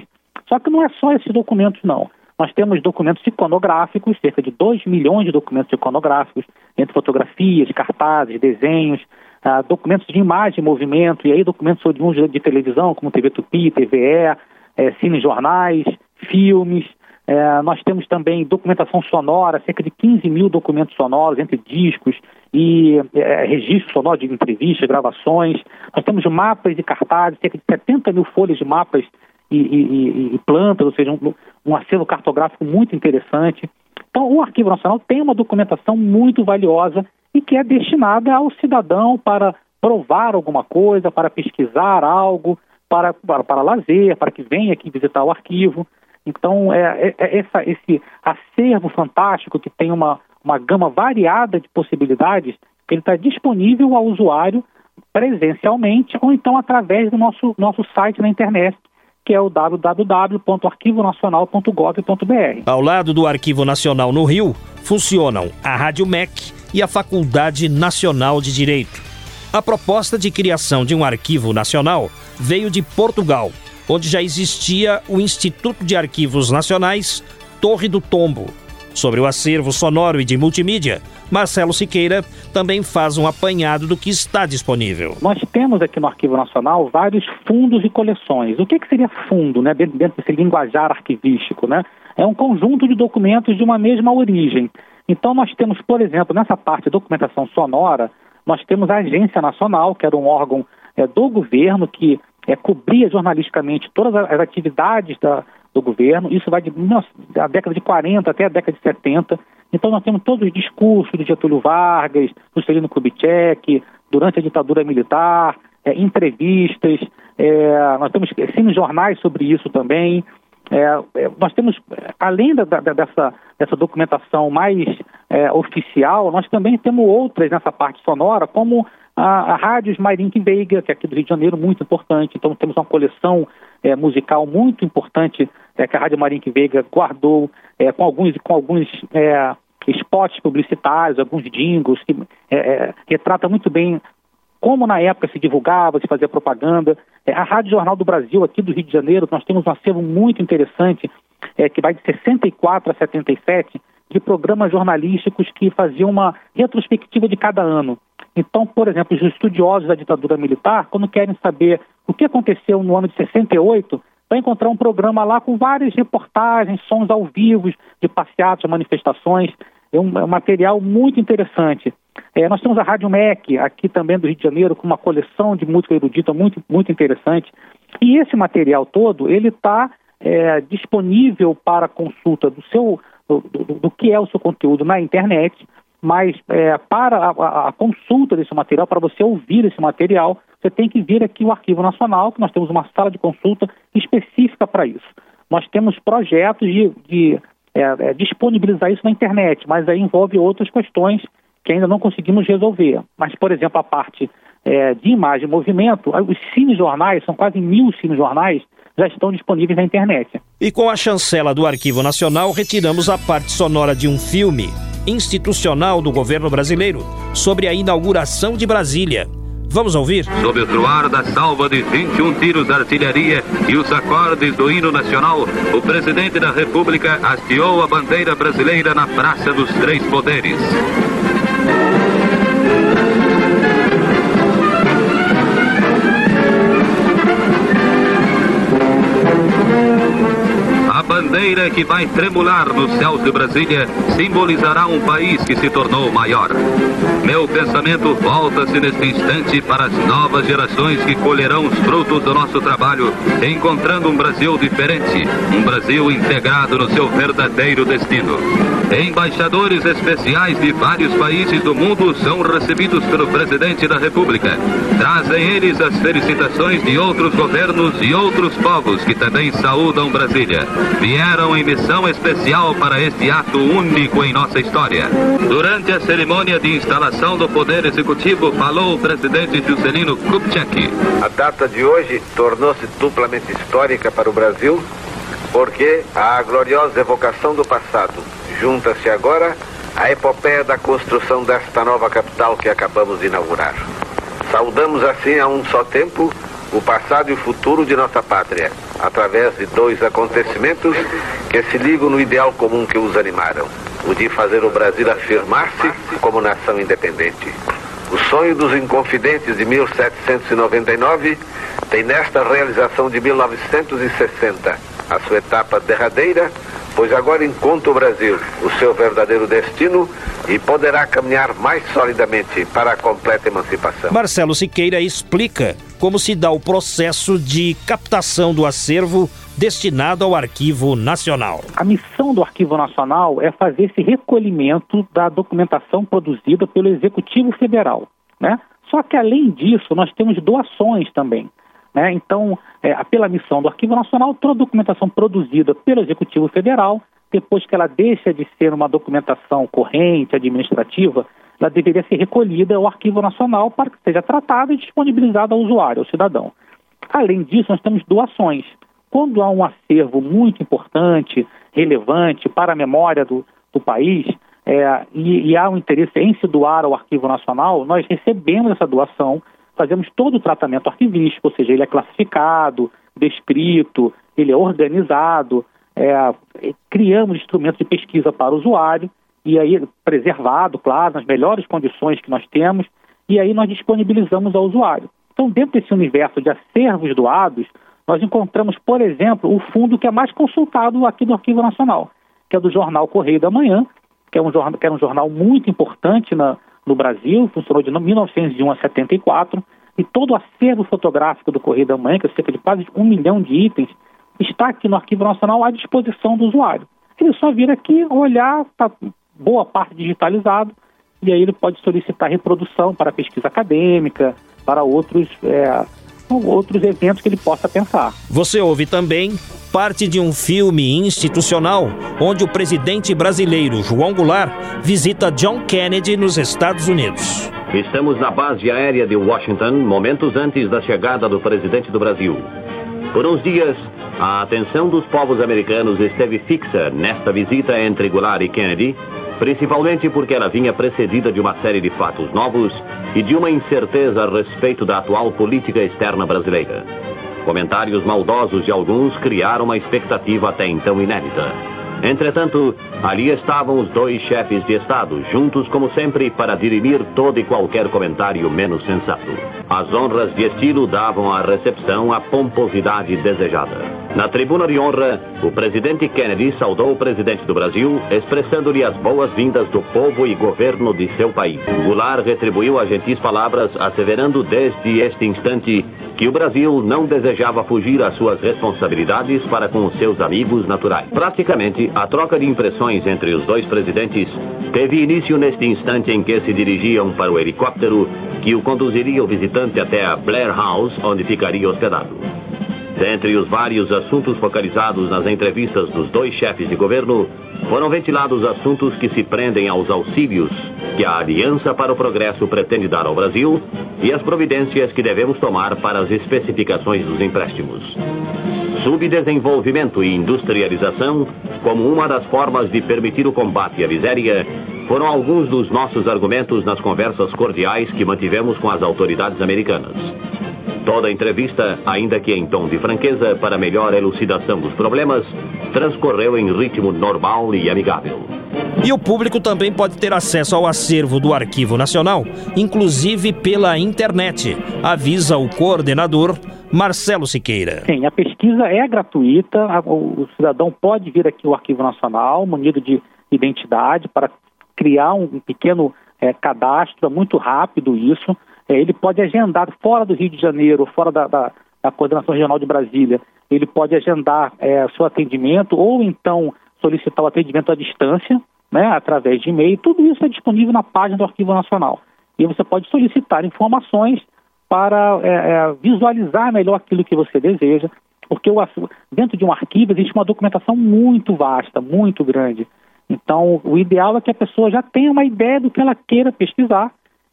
Só que não é só esses documentos, não. Nós temos documentos iconográficos, cerca de 2 milhões de documentos iconográficos, entre fotografias, cartazes, desenhos, ah, documentos de imagem e movimento, e aí documentos de, de televisão, como TV Tupi, TVE, é, cinejornais, filmes. É, nós temos também documentação sonora, cerca de 15 mil documentos sonoros, entre discos e é, registros sonoros de entrevistas, gravações. Nós temos mapas e cartazes, cerca de 70 mil folhas de mapas e, e, e plantas, ou seja, um, um acervo cartográfico muito interessante. Então, o Arquivo Nacional tem uma documentação muito valiosa e que é destinada ao cidadão para provar alguma coisa, para pesquisar algo, para, para, para lazer, para que venha aqui visitar o arquivo. Então, é, é, é essa, esse acervo fantástico que tem uma, uma gama variada de possibilidades, ele está disponível ao usuário presencialmente ou então através do nosso, nosso site na internet, que é o www.arquivonacional.gov.br. Ao lado do Arquivo Nacional no Rio, funcionam a Rádio MEC e a Faculdade Nacional de Direito. A proposta de criação de um arquivo nacional veio de Portugal, onde já existia o Instituto de Arquivos Nacionais Torre do Tombo. Sobre o acervo sonoro e de multimídia, Marcelo Siqueira também faz um apanhado do que está disponível. Nós temos aqui no Arquivo Nacional vários fundos e coleções. O que, que seria fundo, né, dentro, desse linguajar arquivístico? Né? É um conjunto de documentos de uma mesma origem. Então, nós temos, por exemplo, nessa parte de documentação sonora, nós temos a Agência Nacional, que era um órgão é, do governo que é, cobria jornalisticamente todas as atividades da, do governo. Isso vai de, da década de 40 até a década de 70. Então nós temos todos os discursos do Getúlio Vargas, do Celino Kubitschek, durante a ditadura militar, é, entrevistas, é, nós temos jornais sobre isso também. É, é, nós temos, além da, da, dessa, dessa documentação mais é, oficial, nós também temos outras nessa parte sonora, como a, a Rádios Mairink Veiga, que é aqui do Rio de Janeiro, muito importante. Então temos uma coleção é, musical muito importante é, que a Rádio Marinque Veiga guardou é, com alguns, com alguns spots publicitários, alguns jingles, que retrata muito bem como na época se divulgava, se fazia propaganda. É, a Rádio Jornal do Brasil, aqui do Rio de Janeiro, nós temos um acervo muito interessante, que vai de 64 a 77, de programas jornalísticos que faziam uma retrospectiva de cada ano. Então, por exemplo, os estudiosos da ditadura militar, quando querem saber o que aconteceu no ano de 68, vai encontrar um programa lá com várias reportagens, sons ao vivo, de passeatas, manifestações. É um, é um material muito interessante. É, nós temos a Rádio MEC, aqui também do Rio de Janeiro, com uma coleção de música erudita muito, muito interessante. E esse material todo, ele está é, disponível para consulta do seu do, do, do, que é o seu conteúdo na internet, mas é, para a, a, consulta desse material, para você ouvir esse material, você tem que vir aqui o Arquivo Nacional, que nós temos uma sala de consulta específica para isso. Nós temos projetos de, de é, é, disponibilizar isso na internet, mas aí envolve outras questões que ainda não conseguimos resolver. Mas, por exemplo, a parte é, de imagem e movimento, os cinejornais, são quase mil cinejornais, já estão disponíveis na internet. E com a chancela do Arquivo Nacional, retiramos a parte sonora de um filme institucional do governo brasileiro sobre a inauguração de Brasília. Vamos ouvir? Sob o truar da salva de 21 tiros de artilharia e os acordes do hino nacional, o presidente da República hasteou a bandeira brasileira na Praça dos Três Poderes. Thank you. Bandeira que vai tremular nos céus de Brasília simbolizará um país que se tornou maior. Meu pensamento volta-se neste instante para as novas gerações que colherão os frutos do nosso trabalho, encontrando um Brasil diferente, um Brasil integrado no seu verdadeiro destino. Embaixadores especiais de vários países do mundo são recebidos pelo presidente da República. Trazem eles as felicitações de outros governos e outros povos que também saúdam Brasília. Vieram em missão especial para este ato único em nossa história. Durante a cerimônia de instalação do Poder Executivo, falou o presidente Juscelino Kubitschek. A data de hoje tornou-se duplamente histórica para o Brasil, porque a gloriosa evocação do passado junta-se agora à epopeia da construção desta nova capital que acabamos de inaugurar. Saudamos assim a um só tempo o passado e o futuro de nossa pátria, através de dois acontecimentos que se ligam no ideal comum que os animaram: o de fazer o Brasil afirmar-se como nação independente. O sonho dos Inconfidentes de 1799 tem nesta realização de 1960 a sua etapa derradeira, pois agora encontra o Brasil o seu verdadeiro destino e poderá caminhar mais solidamente para a completa emancipação. Marcelo Siqueira explica como se dá o processo de captação do acervo destinado ao Arquivo Nacional. A missão do Arquivo Nacional é fazer esse recolhimento da documentação produzida pelo Executivo Federal. Né? Só que, além disso, nós temos doações também. Né? Então, é, pela missão do Arquivo Nacional, toda documentação produzida pelo Executivo Federal, depois que ela deixa de ser uma documentação corrente, administrativa, ela deveria ser recolhida ao Arquivo Nacional para que seja tratada e disponibilizada ao usuário, ao cidadão. Além disso, nós temos doações. Quando há um acervo muito importante, relevante para a memória do, do país, é, e, e há um interesse em se doar ao Arquivo Nacional, nós recebemos essa doação, fazemos todo o tratamento arquivístico, ou seja, ele é classificado, descrito, ele é organizado, é, criamos instrumentos de pesquisa para o usuário, e aí preservado, claro, nas melhores condições que nós temos, e aí nós disponibilizamos ao usuário. Então, dentro desse universo de acervos doados, nós encontramos, por exemplo, o fundo que é mais consultado aqui no Arquivo Nacional, que é do jornal Correio da Manhã, que é um jornal, que era um jornal muito importante na, no Brasil, funcionou de 1901 a 74, e todo o acervo fotográfico do Correio da Manhã, que é cerca de quase um milhão de itens, está aqui no Arquivo Nacional à disposição do usuário. Ele só vir aqui, olhar, está boa parte digitalizado, e aí ele pode solicitar reprodução para pesquisa acadêmica, para outros, é, outros eventos que ele possa pensar. Você ouve também parte de um filme institucional onde o presidente brasileiro João Goulart visita John Kennedy nos Estados Unidos. Estamos na base aérea de Washington, momentos antes da chegada do presidente do Brasil. Por uns dias, a atenção dos povos americanos esteve fixa nesta visita entre Goulart e Kennedy, principalmente porque ela vinha precedida de uma série de fatos novos e de uma incerteza a respeito da atual política externa brasileira. Comentários maldosos de alguns criaram uma expectativa até então inédita. Entretanto, ali estavam os dois chefes de Estado, juntos como sempre para dirimir todo e qualquer comentário menos sensato. As honras de estilo davam à recepção a pomposidade desejada. Na tribuna de honra, o presidente Kennedy saudou o presidente do Brasil, expressando-lhe as boas-vindas do povo e governo de seu país. Goulart retribuiu as gentis palavras, asseverando desde este instante que o Brasil não desejava fugir às suas responsabilidades para com os seus amigos naturais. Praticamente, a troca de impressões entre os dois presidentes teve início neste instante em que se dirigiam para o helicóptero que o conduziria o visitante até a Blair House, onde ficaria hospedado. Dentre os vários assuntos focalizados nas entrevistas dos dois chefes de governo, foram ventilados assuntos que se prendem aos auxílios que a Aliança para o Progresso pretende dar ao Brasil e as providências que devemos tomar para as especificações dos empréstimos. Subdesenvolvimento e industrialização, como uma das formas de permitir o combate à miséria, foram alguns dos nossos argumentos nas conversas cordiais que mantivemos com as autoridades americanas. Toda a entrevista, ainda que em tom de franqueza para melhor elucidação dos problemas, transcorreu em ritmo normal e amigável. E o público também pode ter acesso ao acervo do Arquivo Nacional, inclusive pela internet, avisa o coordenador Marcelo Siqueira. Sim, a pesquisa é gratuita, o cidadão pode vir aqui ao Arquivo Nacional, munido de identidade, para criar um pequeno é, cadastro, é muito rápido isso. É, ele pode agendar fora do Rio de Janeiro, fora da, da, da Coordenação Regional de Brasília, ele pode agendar é, seu atendimento ou então solicitar o atendimento à distância, né, através de e-mail. Tudo isso é disponível na página do Arquivo Nacional. E você pode solicitar informações para é, é, visualizar melhor aquilo que você deseja. porque o, dentro de um arquivo existe uma documentação muito vasta, muito grande. Então, o ideal é que a pessoa já tenha uma ideia do que ela queira pesquisar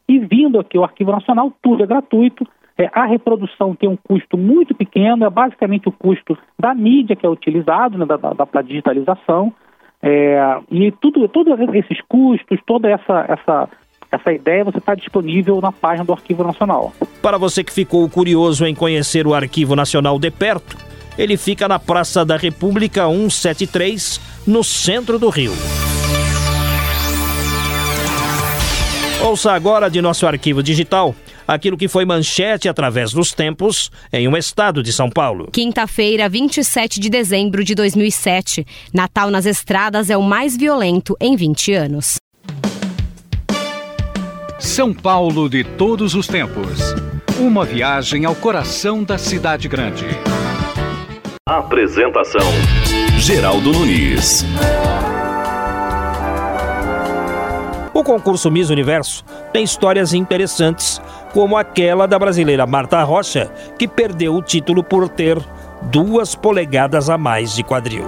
e vindo aqui ao Arquivo Nacional, tudo é gratuito. É, a reprodução tem um custo muito pequeno, é basicamente o custo da mídia que é utilizado, né, da, da, da digitalização. É, e tudo, todos esses custos, toda essa, essa, essa ideia você está disponível na página do Arquivo Nacional. Para você que ficou curioso em conhecer o Arquivo Nacional de perto, ele fica na Praça da República 173, no centro do Rio. Ouça agora de nosso arquivo digital aquilo que foi manchete através dos tempos em um estado de São Paulo. Quinta-feira, 27 de dezembro de 2007. Natal nas estradas é o mais violento em 20 anos. São Paulo de todos os tempos. Uma viagem ao coração da cidade grande. Apresentação: Geraldo Nunes. O concurso Miss Universo tem histórias interessantes, como aquela da brasileira Marta Rocha, que perdeu o título por ter duas polegadas a mais de quadril.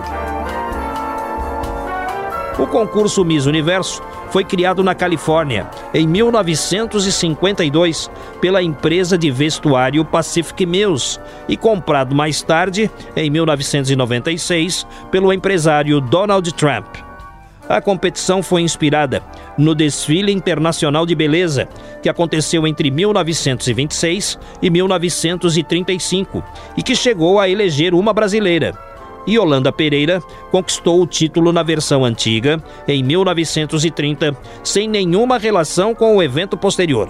O concurso Miss Universo foi criado na Califórnia em 1952 pela empresa de vestuário Pacific Mills e comprado mais tarde, em 1996, pelo empresário Donald Trump. A competição foi inspirada no Desfile Internacional de Beleza, que aconteceu entre 1926 e 1935 e que chegou a eleger uma brasileira. Yolanda Pereira conquistou o título na versão antiga, em 1930, sem nenhuma relação com o evento posterior.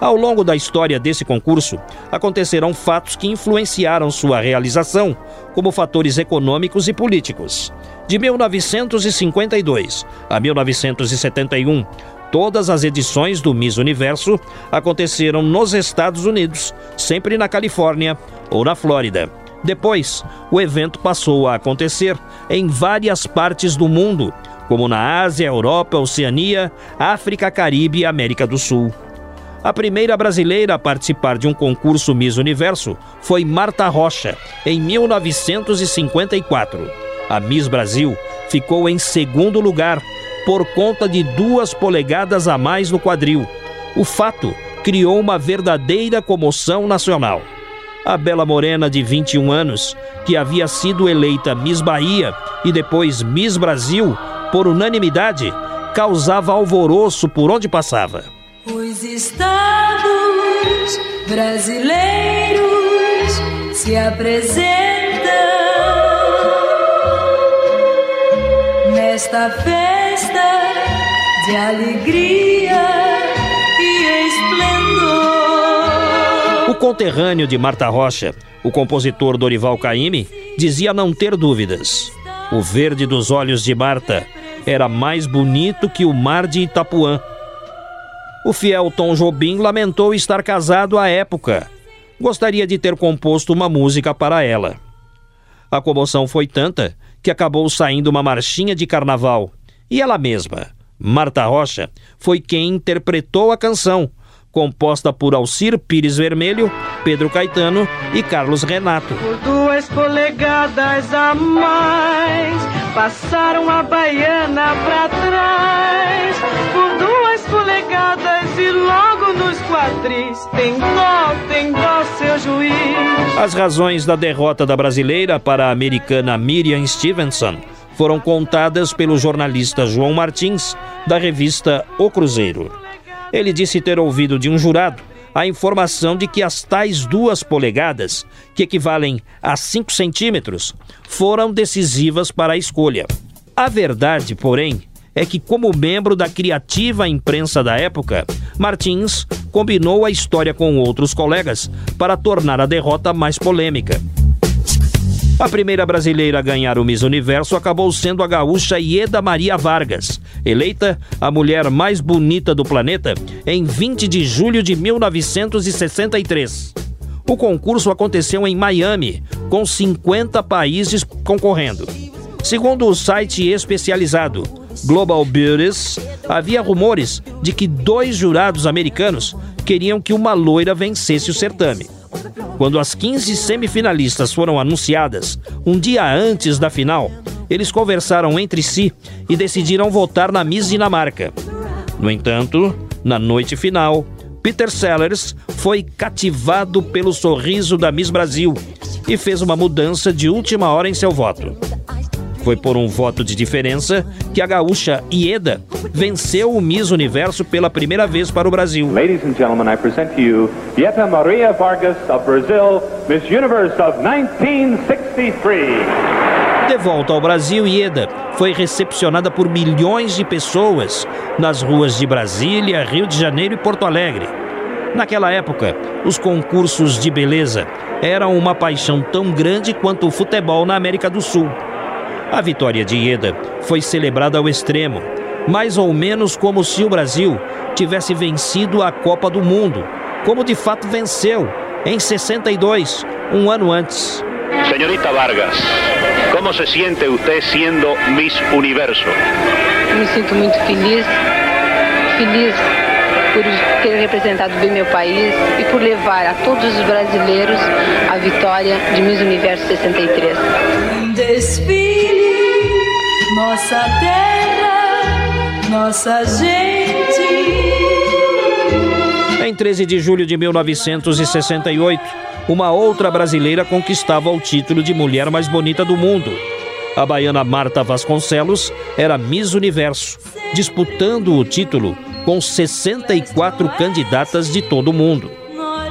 Ao longo da história desse concurso, acontecerão fatos que influenciaram sua realização, como fatores econômicos e políticos. De 1952 a 1971, todas as edições do Miss Universo aconteceram nos Estados Unidos, sempre na Califórnia ou na Flórida. Depois, o evento passou a acontecer em várias partes do mundo, como na Ásia, Europa, Oceania, África, Caribe e América do Sul. A primeira brasileira a participar de um concurso Miss Universo foi Marta Rocha, em 1954. A Miss Brasil ficou em segundo lugar por conta de duas polegadas a mais no quadril. O fato criou uma verdadeira comoção nacional. A bela morena de 21 anos, que havia sido eleita Miss Bahia e depois Miss Brasil por unanimidade, causava alvoroço por onde passava. Os estados brasileiros se apresentam nesta festa de alegria conterrâneo de Marta Rocha, o compositor Dorival Caymmi, dizia não ter dúvidas. O verde dos olhos de Marta era mais bonito que o mar de Itapuã. O fiel Tom Jobim lamentou estar casado à época. Gostaria de ter composto uma música para ela. A comoção foi tanta que acabou saindo uma marchinha de carnaval. E ela mesma, Marta Rocha, foi quem interpretou a canção, composta por Alcir Pires Vermelho, Pedro Caetano e Carlos Renato. Por duas polegadas a mais, passaram a baiana pra trás. Por duas polegadas e logo nos quadris, tem dó, tem dó, seu juiz. As razões da derrota da brasileira para a americana Miriam Stevenson foram contadas pelo jornalista João Martins, da revista O Cruzeiro. Ele disse ter ouvido de um jurado a informação de que as tais duas polegadas, que equivalem a 5 centímetros, foram decisivas para a escolha. A verdade, porém, é que, como membro da criativa imprensa da época, Martins combinou a história com outros colegas para tornar a derrota mais polêmica. A primeira brasileira a ganhar o Miss Universo acabou sendo a gaúcha Ieda Maria Vargas, eleita a mulher mais bonita do planeta em 20 de julho de 1963. O concurso aconteceu em Miami, com 50 países concorrendo. Segundo o site especializado Global Beauties, havia rumores de que dois jurados americanos queriam que uma loira vencesse o certame. Quando as 15 semifinalistas foram anunciadas, um dia antes da final, eles conversaram entre si e decidiram votar na Miss Dinamarca. No entanto, na noite final, Peter Sellers foi cativado pelo sorriso da Miss Brasil e fez uma mudança de última hora em seu voto. Foi por um voto de diferença que a gaúcha Ieda venceu o Miss Universo pela primeira vez para o Brasil. Ladies and gentlemen, I present to you Ieta Maria Vargas of Brazil, Miss Universe of 1963. De volta ao Brasil, Ieda foi recepcionada por milhões de pessoas nas ruas de Brasília, Rio de Janeiro e Porto Alegre. Naquela época, os concursos de beleza eram uma paixão tão grande quanto o futebol na América do Sul. A vitória de Ieda foi celebrada ao extremo, mais ou menos como se o Brasil tivesse vencido a Copa do Mundo, como de fato venceu em 62, um ano antes. Senhorita Vargas, como se siente você sendo Miss Universo? Me sinto muito feliz, feliz por ter representado bem meu país e por levar a todos os brasileiros a vitória de Miss Universo 63. Desfile, nossa terra, nossa gente. Em 13 de julho de 1968, uma outra brasileira conquistava o título de mulher mais bonita do mundo. A baiana Marta Vasconcelos era Miss Universo, disputando o título com 64 candidatas de todo o mundo.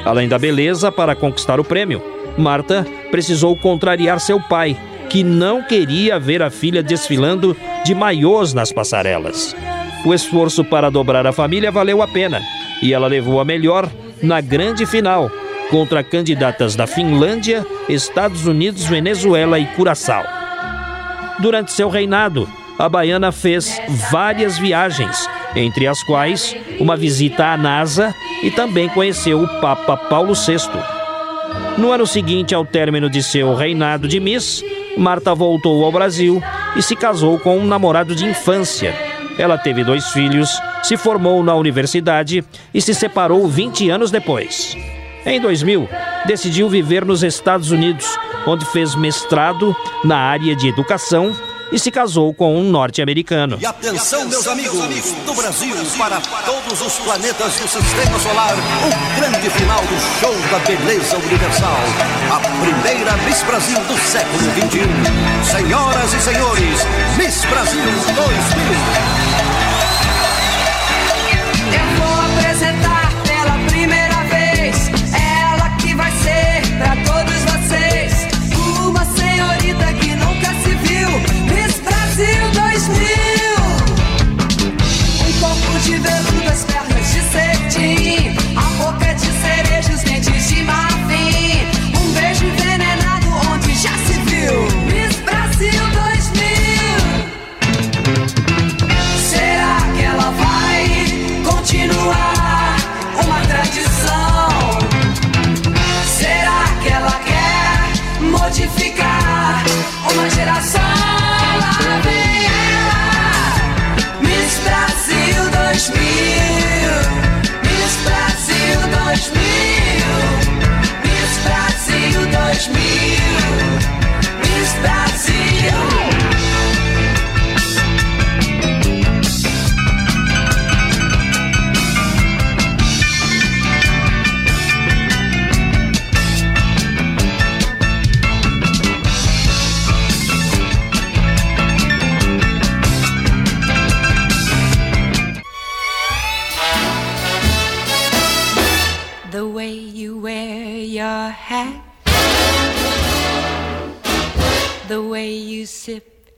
Além da beleza para conquistar o prêmio, Marta precisou contrariar seu pai, que não queria ver a filha desfilando de maiôs nas passarelas. O esforço para dobrar a família valeu a pena e ela levou a melhor na grande final contra candidatas da Finlândia, Estados Unidos, Venezuela e Curaçao. Durante seu reinado, a baiana fez várias viagens, entre as quais uma visita à NASA e também conheceu o Papa Paulo VI. No ano seguinte ao término de seu reinado de Miss, Marta voltou ao Brasil e se casou com um namorado de infância. Ela teve dois filhos, se formou na universidade e se separou 20 anos depois. Em 2000, decidiu viver nos Estados Unidos, onde fez mestrado na área de educação e se casou com um norte-americano. E atenção, meus amigos, do Brasil para todos os planetas do Sistema Solar, o grande final do show da beleza universal. A primeira Miss Brasil do século XXI. Senhoras e senhores, Miss Brasil 2000.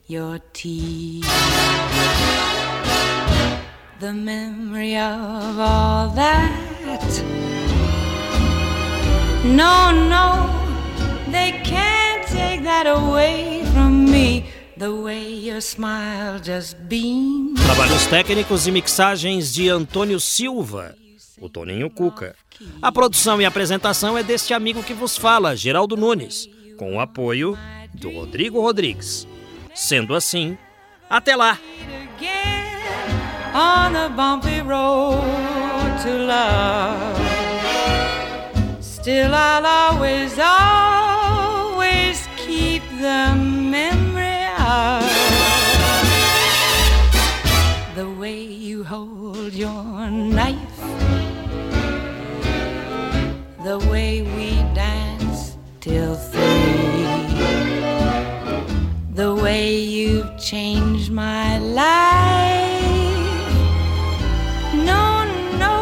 Your the memory of all that. No, no, they can't take that away from me. The way your smile just beams. Trabalhos técnicos e mixagens de Antônio Silva, o Toninho Cuca. A produção e apresentação é deste amigo que vos fala, Geraldo Nunes, com o apoio do Rodrigo Rodrigues. Sendo assim, até lá! on a bumpy road to love. Still, I'll always, always keep the in. way you've changed my life. No, no,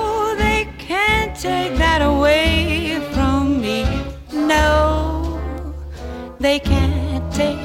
they can't take that away from me. No, they can't take